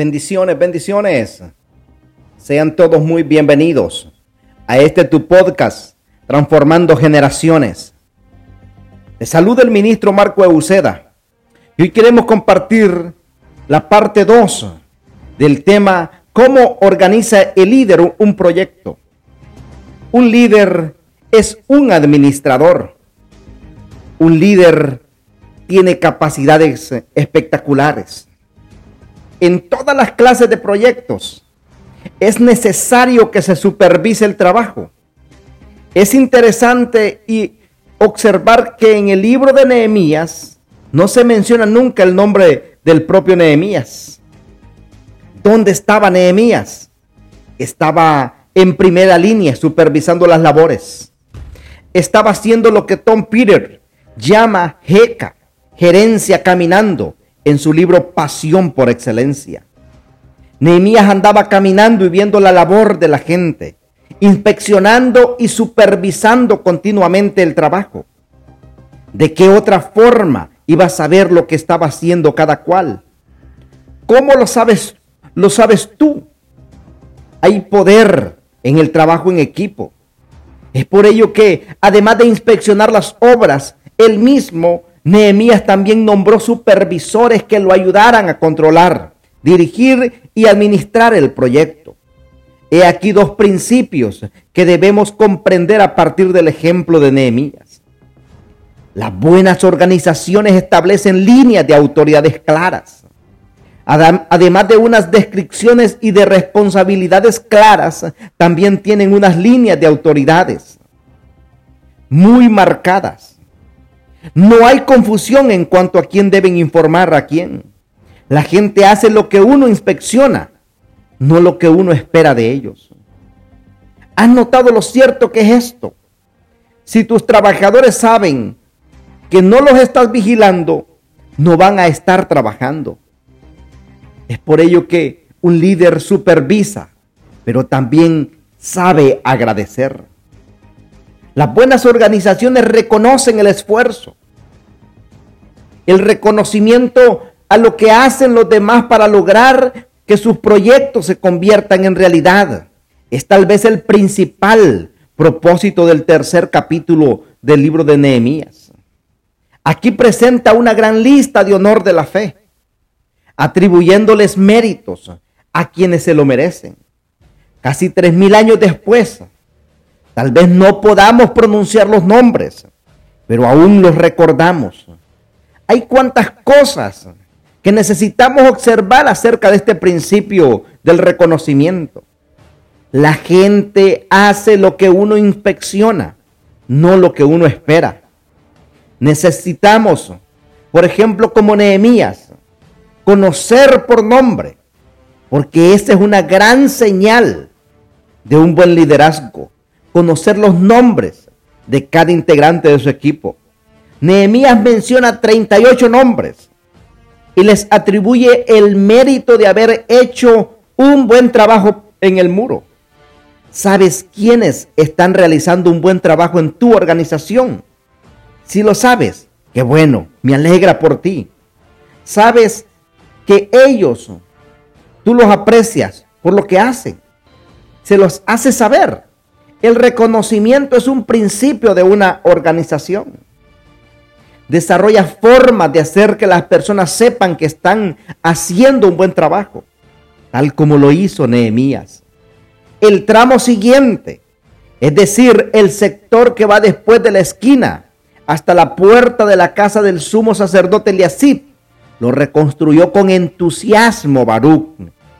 Bendiciones, bendiciones. Sean todos muy bienvenidos a este tu podcast, Transformando Generaciones. Te saluda el ministro Marco Euseda. Y hoy queremos compartir la parte 2 del tema ¿Cómo organiza el líder un proyecto? Un líder es un administrador. Un líder tiene capacidades espectaculares en todas las clases de proyectos. Es necesario que se supervise el trabajo. Es interesante y observar que en el libro de Nehemías no se menciona nunca el nombre del propio Nehemías. ¿Dónde estaba Nehemías? Estaba en primera línea supervisando las labores. Estaba haciendo lo que Tom Peter llama jeca, gerencia caminando, en su libro Pasión por Excelencia. Nehemías andaba caminando y viendo la labor de la gente, inspeccionando y supervisando continuamente el trabajo. ¿De qué otra forma iba a saber lo que estaba haciendo cada cual? ¿Cómo lo sabes? Lo sabes tú. Hay poder en el trabajo en equipo. Es por ello que, además de inspeccionar las obras, él mismo Nehemías también nombró supervisores que lo ayudaran a controlar, dirigir y administrar el proyecto. He aquí dos principios que debemos comprender a partir del ejemplo de Nehemías. Las buenas organizaciones establecen líneas de autoridades claras. Además de unas descripciones y de responsabilidades claras, también tienen unas líneas de autoridades muy marcadas no hay confusión en cuanto a quién deben informar a quién. La gente hace lo que uno inspecciona, no lo que uno espera de ellos. ¿Has notado lo cierto que es esto? Si tus trabajadores saben que no los estás vigilando, no van a estar trabajando. Es por ello que un líder supervisa, pero también sabe agradecer. Las buenas organizaciones reconocen el esfuerzo, el reconocimiento a lo que hacen los demás para lograr que sus proyectos se conviertan en realidad. Es tal vez el principal propósito del tercer capítulo del libro de Nehemías. Aquí presenta una gran lista de honor de la fe, atribuyéndoles méritos a quienes se lo merecen. Casi tres mil años después, Tal vez no podamos pronunciar los nombres, pero aún los recordamos. Hay cuantas cosas que necesitamos observar acerca de este principio del reconocimiento. La gente hace lo que uno inspecciona, no lo que uno espera. Necesitamos, por ejemplo, como Nehemías, conocer por nombre, porque esa es una gran señal de un buen liderazgo conocer los nombres de cada integrante de su equipo. Nehemías menciona 38 nombres y les atribuye el mérito de haber hecho un buen trabajo en el muro. ¿Sabes quiénes están realizando un buen trabajo en tu organización? Si lo sabes, qué bueno, me alegra por ti. Sabes que ellos, tú los aprecias por lo que hacen. Se los hace saber. El reconocimiento es un principio de una organización. Desarrolla formas de hacer que las personas sepan que están haciendo un buen trabajo, tal como lo hizo Nehemías. El tramo siguiente, es decir, el sector que va después de la esquina hasta la puerta de la casa del sumo sacerdote Eliasib, lo reconstruyó con entusiasmo Baruch,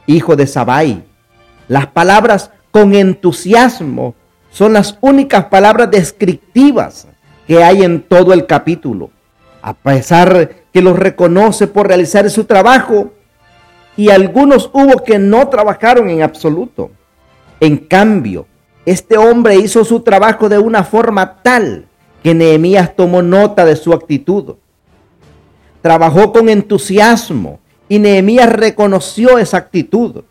hijo de Sabai. Las palabras con entusiasmo son las únicas palabras descriptivas que hay en todo el capítulo. A pesar que los reconoce por realizar su trabajo, y algunos hubo que no trabajaron en absoluto. En cambio, este hombre hizo su trabajo de una forma tal que Nehemías tomó nota de su actitud. Trabajó con entusiasmo y Nehemías reconoció esa actitud.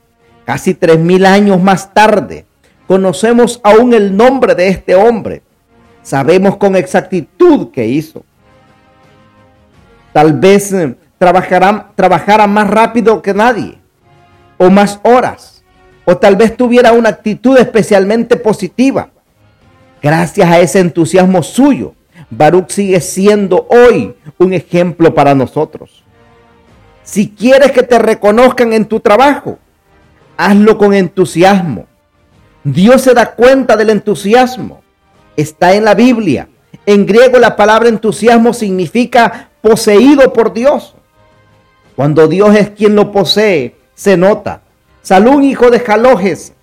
Casi tres mil años más tarde, Conocemos aún el nombre de este hombre. Sabemos con exactitud qué hizo. Tal vez eh, trabajara, trabajara más rápido que nadie. o más horas, o tal vez tuviera una actitud especialmente positiva. Gracias a ese entusiasmo suyo, Baruch sigue siendo hoy un ejemplo para nosotros. Si quieres que te reconozcan en tu trabajo, hazlo con entusiasmo. Dios se da cuenta del entusiasmo. Está en la Biblia. En griego la palabra entusiasmo significa poseído por Dios. Cuando Dios es quien lo posee, se nota. Salún, hijo de Jalojes,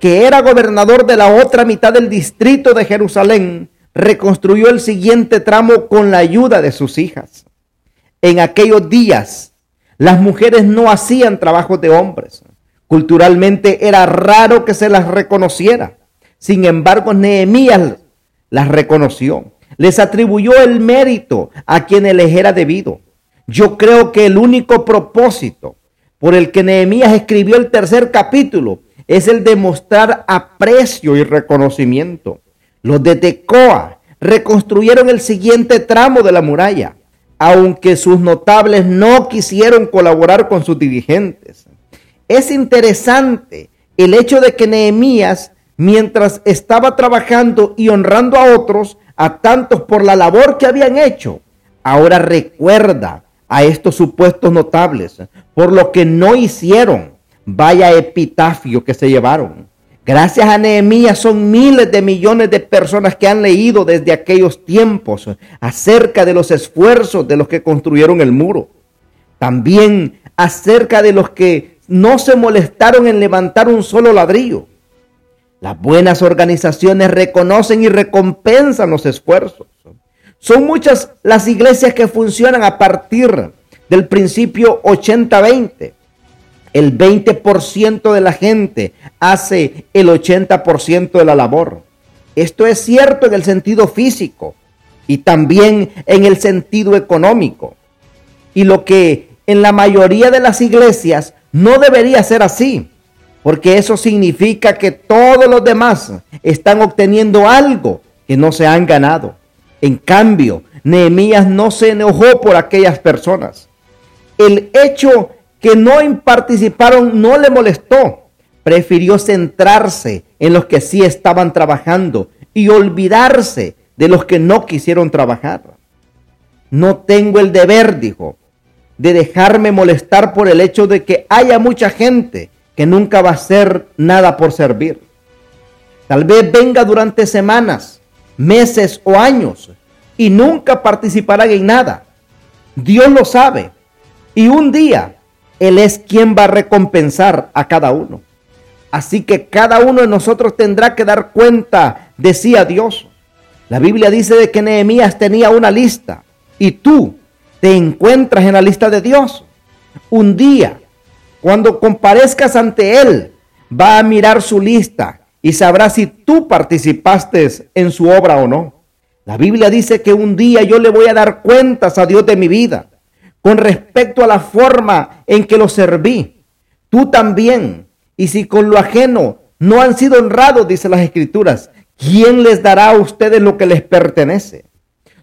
que era gobernador de la otra mitad del distrito de Jerusalén, reconstruyó el siguiente tramo con la ayuda de sus hijas. En aquellos días, las mujeres no hacían trabajos de hombres. Culturalmente era raro que se las reconociera. Sin embargo, Nehemías las reconoció. Les atribuyó el mérito a quienes les era debido. Yo creo que el único propósito por el que Nehemías escribió el tercer capítulo es el de mostrar aprecio y reconocimiento. Los de Tecoa reconstruyeron el siguiente tramo de la muralla aunque sus notables no quisieron colaborar con sus dirigentes. Es interesante el hecho de que Nehemías, mientras estaba trabajando y honrando a otros, a tantos por la labor que habían hecho, ahora recuerda a estos supuestos notables por lo que no hicieron. Vaya epitafio que se llevaron. Gracias a Nehemías son miles de millones de personas que han leído desde aquellos tiempos acerca de los esfuerzos de los que construyeron el muro. También acerca de los que no se molestaron en levantar un solo ladrillo. Las buenas organizaciones reconocen y recompensan los esfuerzos. Son muchas las iglesias que funcionan a partir del principio 80-20 el 20% de la gente hace el 80% de la labor. Esto es cierto en el sentido físico y también en el sentido económico. Y lo que en la mayoría de las iglesias no debería ser así, porque eso significa que todos los demás están obteniendo algo que no se han ganado. En cambio, Nehemías no se enojó por aquellas personas. El hecho que no participaron no le molestó. Prefirió centrarse en los que sí estaban trabajando y olvidarse de los que no quisieron trabajar. No tengo el deber, dijo, de dejarme molestar por el hecho de que haya mucha gente que nunca va a hacer nada por servir. Tal vez venga durante semanas, meses o años y nunca participará en nada. Dios lo sabe. Y un día él es quien va a recompensar a cada uno. Así que cada uno de nosotros tendrá que dar cuenta de sí a Dios. La Biblia dice de que Nehemías tenía una lista y tú te encuentras en la lista de Dios. Un día, cuando comparezcas ante Él, va a mirar su lista y sabrá si tú participaste en su obra o no. La Biblia dice que un día yo le voy a dar cuentas a Dios de mi vida con respecto a la forma en que lo serví. Tú también. Y si con lo ajeno no han sido honrados, dice las escrituras, ¿quién les dará a ustedes lo que les pertenece?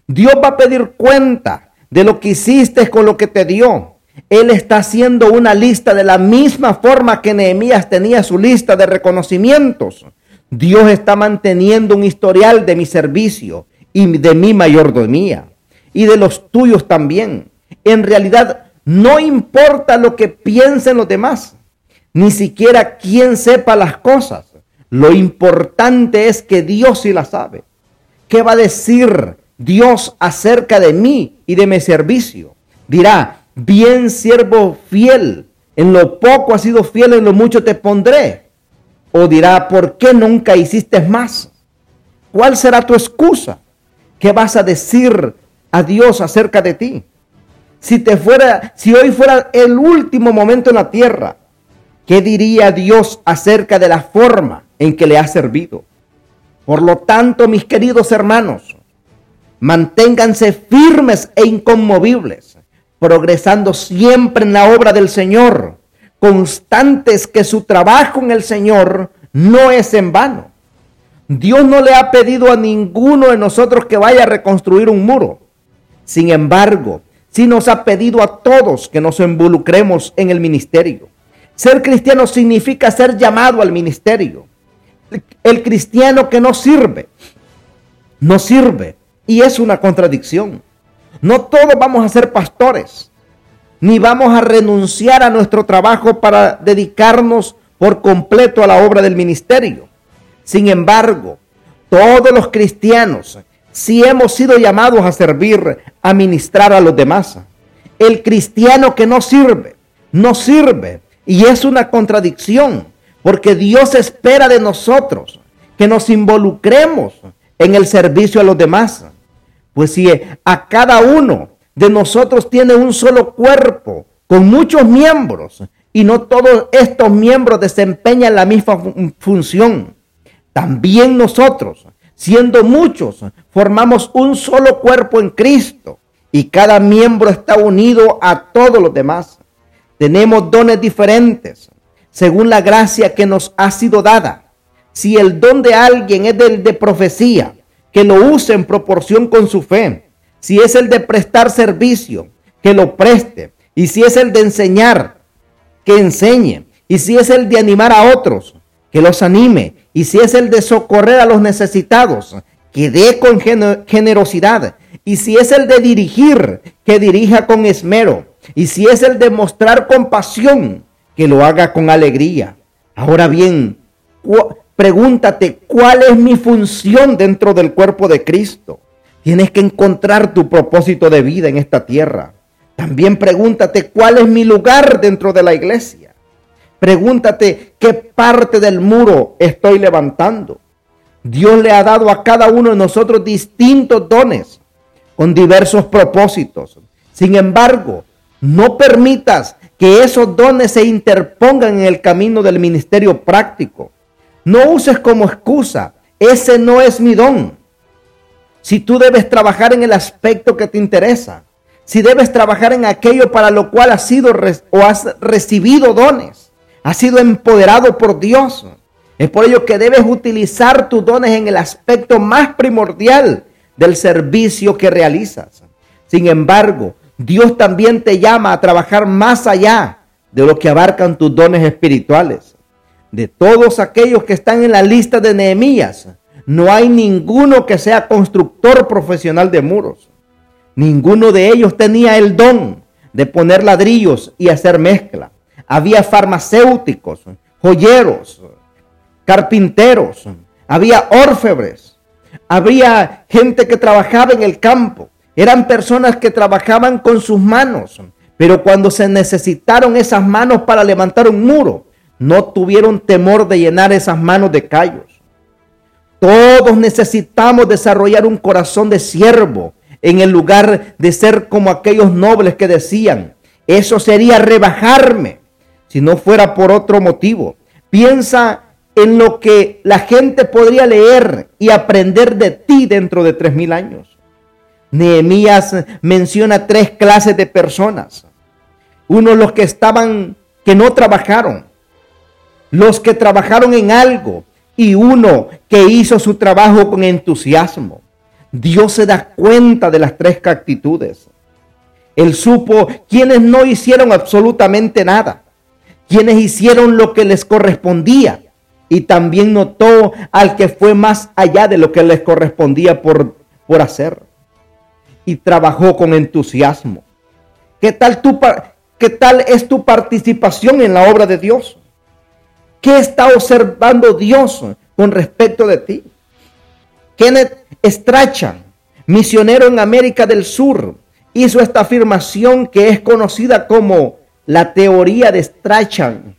Dios va a pedir cuenta de lo que hiciste con lo que te dio. Él está haciendo una lista de la misma forma que Nehemías tenía su lista de reconocimientos. Dios está manteniendo un historial de mi servicio y de mi mayordomía y de los tuyos también en realidad no importa lo que piensen los demás, ni siquiera quien sepa las cosas. Lo importante es que Dios sí las sabe. ¿Qué va a decir Dios acerca de mí y de mi servicio? Dirá, bien siervo fiel, en lo poco has sido fiel, en lo mucho te pondré. O dirá, ¿por qué nunca hiciste más? ¿Cuál será tu excusa? ¿Qué vas a decir a Dios acerca de ti? si te fuera, si hoy fuera el último momento en la tierra, ¿qué diría Dios acerca de la forma en que le ha servido? Por lo tanto, mis queridos hermanos, manténganse firmes e inconmovibles, progresando siempre en la obra del Señor, constantes que su trabajo en el Señor no es en vano. Dios no le ha pedido a ninguno de nosotros que vaya a reconstruir un muro. Sin embargo, si nos ha pedido a todos que nos involucremos en el ministerio. Ser cristiano significa ser llamado al ministerio. El cristiano que no sirve, no sirve. Y es una contradicción. No todos vamos a ser pastores, ni vamos a renunciar a nuestro trabajo para dedicarnos por completo a la obra del ministerio. Sin embargo, todos los cristianos, si hemos sido llamados a servir, a ministrar a los demás. El cristiano que no sirve, no sirve. Y es una contradicción, porque Dios espera de nosotros que nos involucremos en el servicio a los demás. Pues si a cada uno de nosotros tiene un solo cuerpo con muchos miembros y no todos estos miembros desempeñan la misma función, también nosotros, siendo muchos, formamos un solo cuerpo en Cristo y cada miembro está unido a todos los demás. Tenemos dones diferentes según la gracia que nos ha sido dada. Si el don de alguien es del de profecía, que lo use en proporción con su fe. Si es el de prestar servicio, que lo preste. Y si es el de enseñar, que enseñe. Y si es el de animar a otros, que los anime. Y si es el de socorrer a los necesitados, que dé con generosidad. Y si es el de dirigir, que dirija con esmero. Y si es el de mostrar compasión, que lo haga con alegría. Ahora bien, pregúntate, ¿cuál es mi función dentro del cuerpo de Cristo? Tienes que encontrar tu propósito de vida en esta tierra. También pregúntate, ¿cuál es mi lugar dentro de la iglesia? Pregúntate, ¿qué parte del muro estoy levantando? Dios le ha dado a cada uno de nosotros distintos dones con diversos propósitos. Sin embargo, no permitas que esos dones se interpongan en el camino del ministerio práctico. No uses como excusa, ese no es mi don. Si tú debes trabajar en el aspecto que te interesa, si debes trabajar en aquello para lo cual has sido o has recibido dones, has sido empoderado por Dios. Es por ello que debes utilizar tus dones en el aspecto más primordial del servicio que realizas. Sin embargo, Dios también te llama a trabajar más allá de lo que abarcan tus dones espirituales. De todos aquellos que están en la lista de Nehemías, no hay ninguno que sea constructor profesional de muros. Ninguno de ellos tenía el don de poner ladrillos y hacer mezcla. Había farmacéuticos, joyeros, carpinteros, había orfebres, había gente que trabajaba en el campo, eran personas que trabajaban con sus manos, pero cuando se necesitaron esas manos para levantar un muro, no tuvieron temor de llenar esas manos de callos. Todos necesitamos desarrollar un corazón de siervo en el lugar de ser como aquellos nobles que decían, eso sería rebajarme si no fuera por otro motivo. Piensa en lo que la gente podría leer y aprender de ti dentro de tres mil años. Nehemías menciona tres clases de personas. Uno, los que estaban, que no trabajaron. Los que trabajaron en algo. Y uno que hizo su trabajo con entusiasmo. Dios se da cuenta de las tres actitudes. Él supo quienes no hicieron absolutamente nada. Quienes hicieron lo que les correspondía. Y también notó al que fue más allá de lo que les correspondía por, por hacer y trabajó con entusiasmo. ¿Qué tal, tu, ¿Qué tal es tu participación en la obra de Dios? ¿Qué está observando Dios con respecto de ti? Kenneth Strachan, misionero en América del Sur, hizo esta afirmación que es conocida como la teoría de Strachan.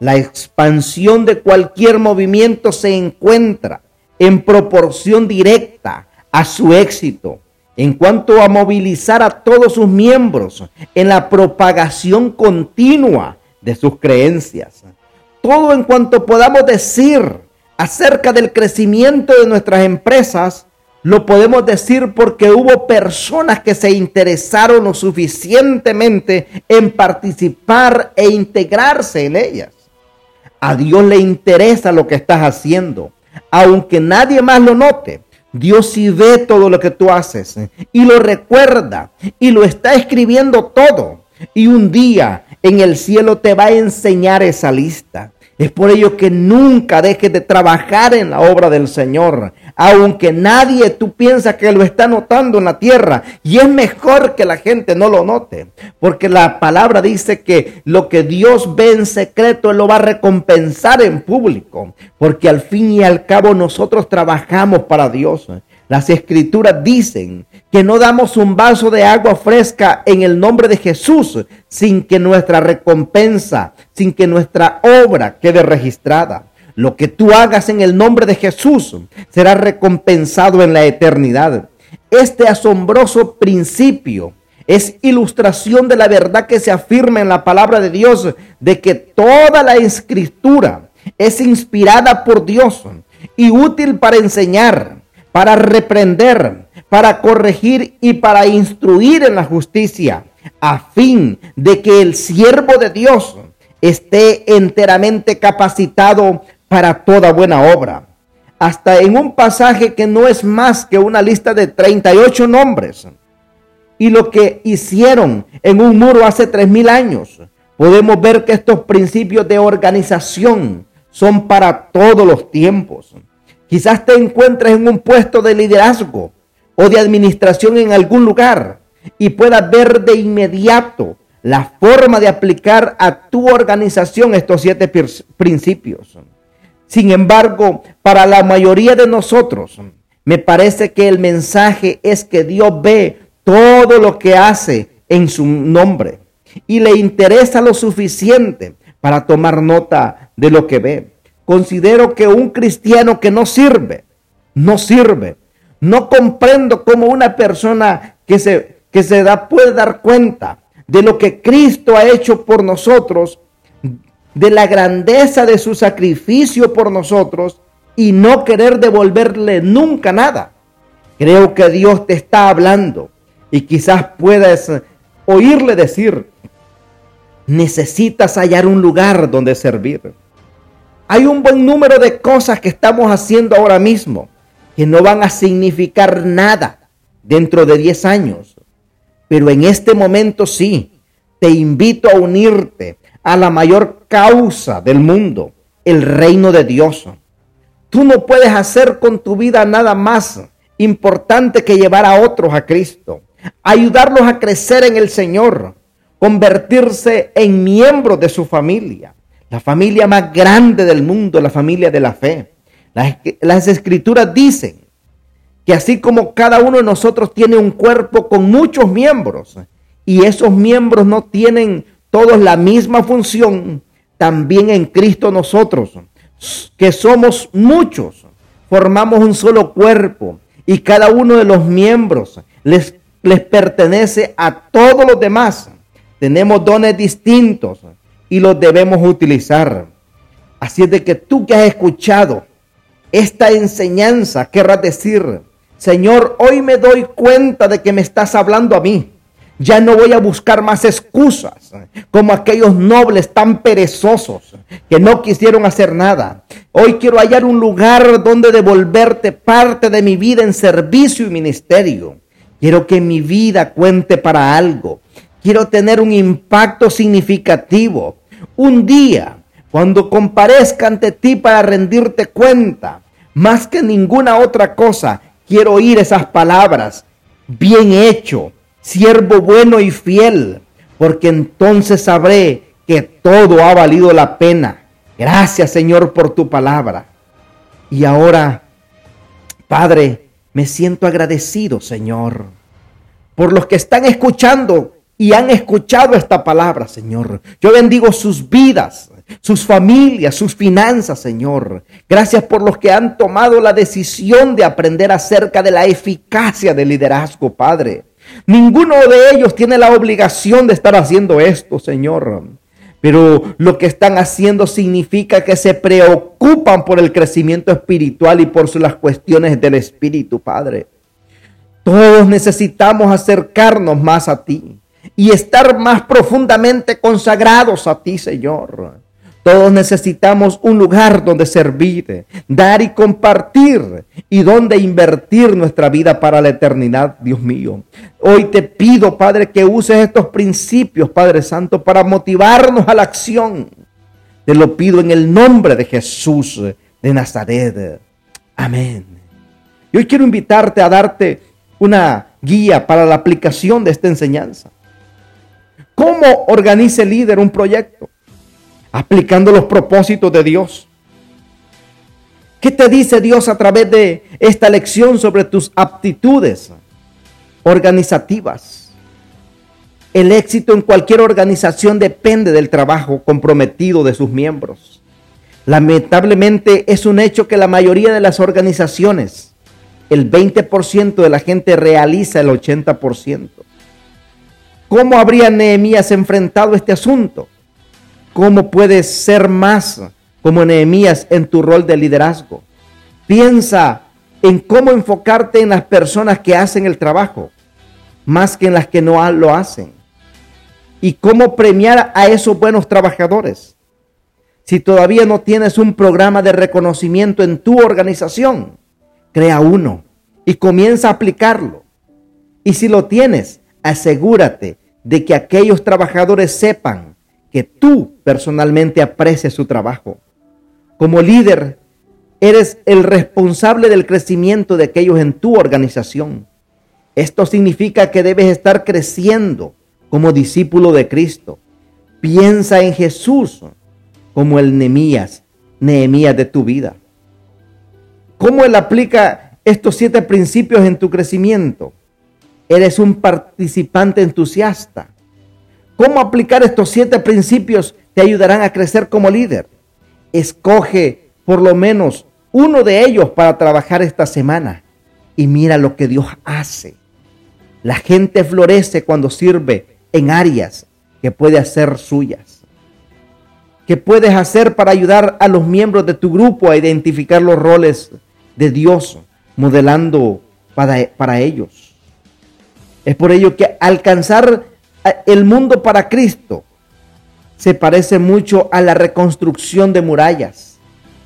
La expansión de cualquier movimiento se encuentra en proporción directa a su éxito en cuanto a movilizar a todos sus miembros en la propagación continua de sus creencias. Todo en cuanto podamos decir acerca del crecimiento de nuestras empresas, lo podemos decir porque hubo personas que se interesaron lo suficientemente en participar e integrarse en ellas. A Dios le interesa lo que estás haciendo, aunque nadie más lo note. Dios sí ve todo lo que tú haces y lo recuerda y lo está escribiendo todo. Y un día en el cielo te va a enseñar esa lista. Es por ello que nunca dejes de trabajar en la obra del Señor, aunque nadie tú piensas que lo está notando en la tierra. Y es mejor que la gente no lo note, porque la palabra dice que lo que Dios ve en secreto, Él lo va a recompensar en público, porque al fin y al cabo nosotros trabajamos para Dios. Las escrituras dicen que no damos un vaso de agua fresca en el nombre de Jesús sin que nuestra recompensa, sin que nuestra obra quede registrada. Lo que tú hagas en el nombre de Jesús será recompensado en la eternidad. Este asombroso principio es ilustración de la verdad que se afirma en la palabra de Dios de que toda la escritura es inspirada por Dios y útil para enseñar, para reprender, para corregir y para instruir en la justicia, a fin de que el siervo de Dios esté enteramente capacitado para toda buena obra. Hasta en un pasaje que no es más que una lista de 38 nombres. Y lo que hicieron en un muro hace tres mil años, podemos ver que estos principios de organización son para todos los tiempos. Quizás te encuentres en un puesto de liderazgo o de administración en algún lugar y puedas ver de inmediato la forma de aplicar a tu organización estos siete principios. Sin embargo, para la mayoría de nosotros, me parece que el mensaje es que Dios ve todo lo que hace en su nombre y le interesa lo suficiente para tomar nota de lo que ve. Considero que un cristiano que no sirve, no sirve. No comprendo cómo una persona que se, que se da puede dar cuenta de lo que Cristo ha hecho por nosotros, de la grandeza de su sacrificio por nosotros y no querer devolverle nunca nada. Creo que Dios te está hablando y quizás puedas oírle decir, necesitas hallar un lugar donde servir. Hay un buen número de cosas que estamos haciendo ahora mismo que no van a significar nada dentro de 10 años. Pero en este momento sí, te invito a unirte a la mayor causa del mundo, el reino de Dios. Tú no puedes hacer con tu vida nada más importante que llevar a otros a Cristo, ayudarlos a crecer en el Señor, convertirse en miembros de su familia la familia más grande del mundo, la familia de la fe. Las, escrituras dicen que así como cada uno de nosotros tiene un cuerpo con muchos miembros y esos miembros no tienen todos la misma función, también en Cristo nosotros, que somos muchos, formamos un solo cuerpo y cada uno de los miembros les, les pertenece a todos los demás. Tenemos dones distintos, y los debemos utilizar. Así es de que tú que has escuchado esta enseñanza, querrás decir, Señor, hoy me doy cuenta de que me estás hablando a mí. Ya no voy a buscar más excusas, como aquellos nobles tan perezosos que no quisieron hacer nada. Hoy quiero hallar un lugar donde devolverte parte de mi vida en servicio y ministerio. Quiero que mi vida cuente para algo. Quiero tener un impacto significativo. Un día, cuando comparezca ante ti para rendirte cuenta, más que ninguna otra cosa, quiero oír esas palabras. Bien hecho, siervo bueno y fiel, porque entonces sabré que todo ha valido la pena. Gracias Señor por tu palabra. Y ahora, Padre, me siento agradecido, Señor, por los que están escuchando y han escuchado esta palabra, Señor. Yo bendigo sus vidas, sus familias, sus finanzas, Señor. Gracias por los que han tomado la decisión de aprender acerca de la eficacia del liderazgo, Padre. Ninguno de ellos tiene la obligación de estar haciendo esto, Señor. Pero lo que están haciendo significa que se preocupan por el crecimiento espiritual y por las cuestiones del Espíritu, Padre. Todos necesitamos acercarnos más a ti y estar más profundamente consagrados a ti, Señor. Todos necesitamos un lugar donde servir, dar y compartir y donde invertir nuestra vida para la eternidad, Dios mío. Hoy te pido, Padre, que uses estos principios, Padre Santo, para motivarnos a la acción. Te lo pido en el nombre de Jesús de Nazaret. Amén. Y hoy quiero invitarte a darte una guía para la aplicación de esta enseñanza. ¿Cómo organiza el líder un proyecto? aplicando los propósitos de Dios. ¿Qué te dice Dios a través de esta lección sobre tus aptitudes organizativas? El éxito en cualquier organización depende del trabajo comprometido de sus miembros. Lamentablemente es un hecho que la mayoría de las organizaciones, el 20% de la gente realiza el 80%. ¿Cómo habría Nehemías enfrentado este asunto? ¿Cómo puedes ser más como Nehemías en tu rol de liderazgo? Piensa en cómo enfocarte en las personas que hacen el trabajo, más que en las que no lo hacen. Y cómo premiar a esos buenos trabajadores. Si todavía no tienes un programa de reconocimiento en tu organización, crea uno y comienza a aplicarlo. Y si lo tienes, asegúrate de que aquellos trabajadores sepan que tú personalmente aprecias su trabajo. Como líder, eres el responsable del crecimiento de aquellos en tu organización. Esto significa que debes estar creciendo como discípulo de Cristo. Piensa en Jesús como el Nehemías, Nehemías de tu vida. ¿Cómo él aplica estos siete principios en tu crecimiento? Eres un participante entusiasta. ¿Cómo aplicar estos siete principios te ayudarán a crecer como líder? Escoge por lo menos uno de ellos para trabajar esta semana y mira lo que Dios hace. La gente florece cuando sirve en áreas que puede hacer suyas. ¿Qué puedes hacer para ayudar a los miembros de tu grupo a identificar los roles de Dios modelando para, para ellos? Es por ello que alcanzar el mundo para Cristo se parece mucho a la reconstrucción de murallas.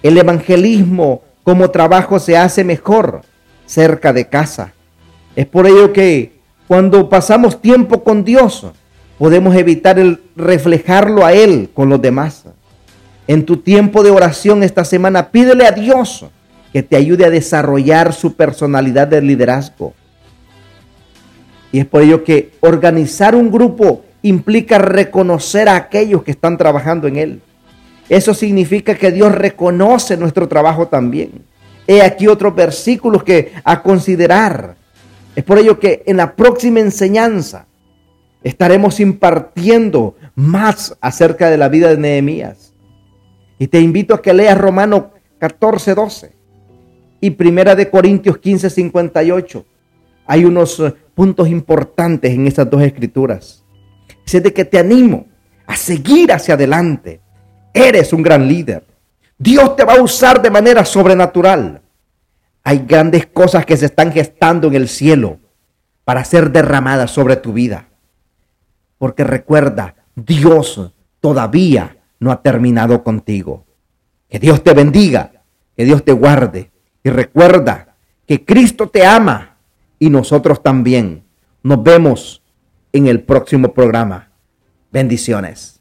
El evangelismo como trabajo se hace mejor cerca de casa. Es por ello que cuando pasamos tiempo con Dios, podemos evitar el reflejarlo a Él con los demás. En tu tiempo de oración esta semana, pídele a Dios que te ayude a desarrollar su personalidad de liderazgo. Y es por ello que organizar un grupo implica reconocer a aquellos que están trabajando en él. Eso significa que Dios reconoce nuestro trabajo también. He aquí otros versículos que a considerar. Es por ello que en la próxima enseñanza estaremos impartiendo más acerca de la vida de Nehemías. Y te invito a que leas Romano 14, 12 y Primera de Corintios 15, 58. Hay unos puntos importantes en estas dos escrituras. Es de que te animo a seguir hacia adelante. Eres un gran líder. Dios te va a usar de manera sobrenatural. Hay grandes cosas que se están gestando en el cielo para ser derramadas sobre tu vida. Porque recuerda, Dios todavía no ha terminado contigo. Que Dios te bendiga, que Dios te guarde. Y recuerda que Cristo te ama y nosotros también. Nos vemos en el próximo programa. Bendiciones.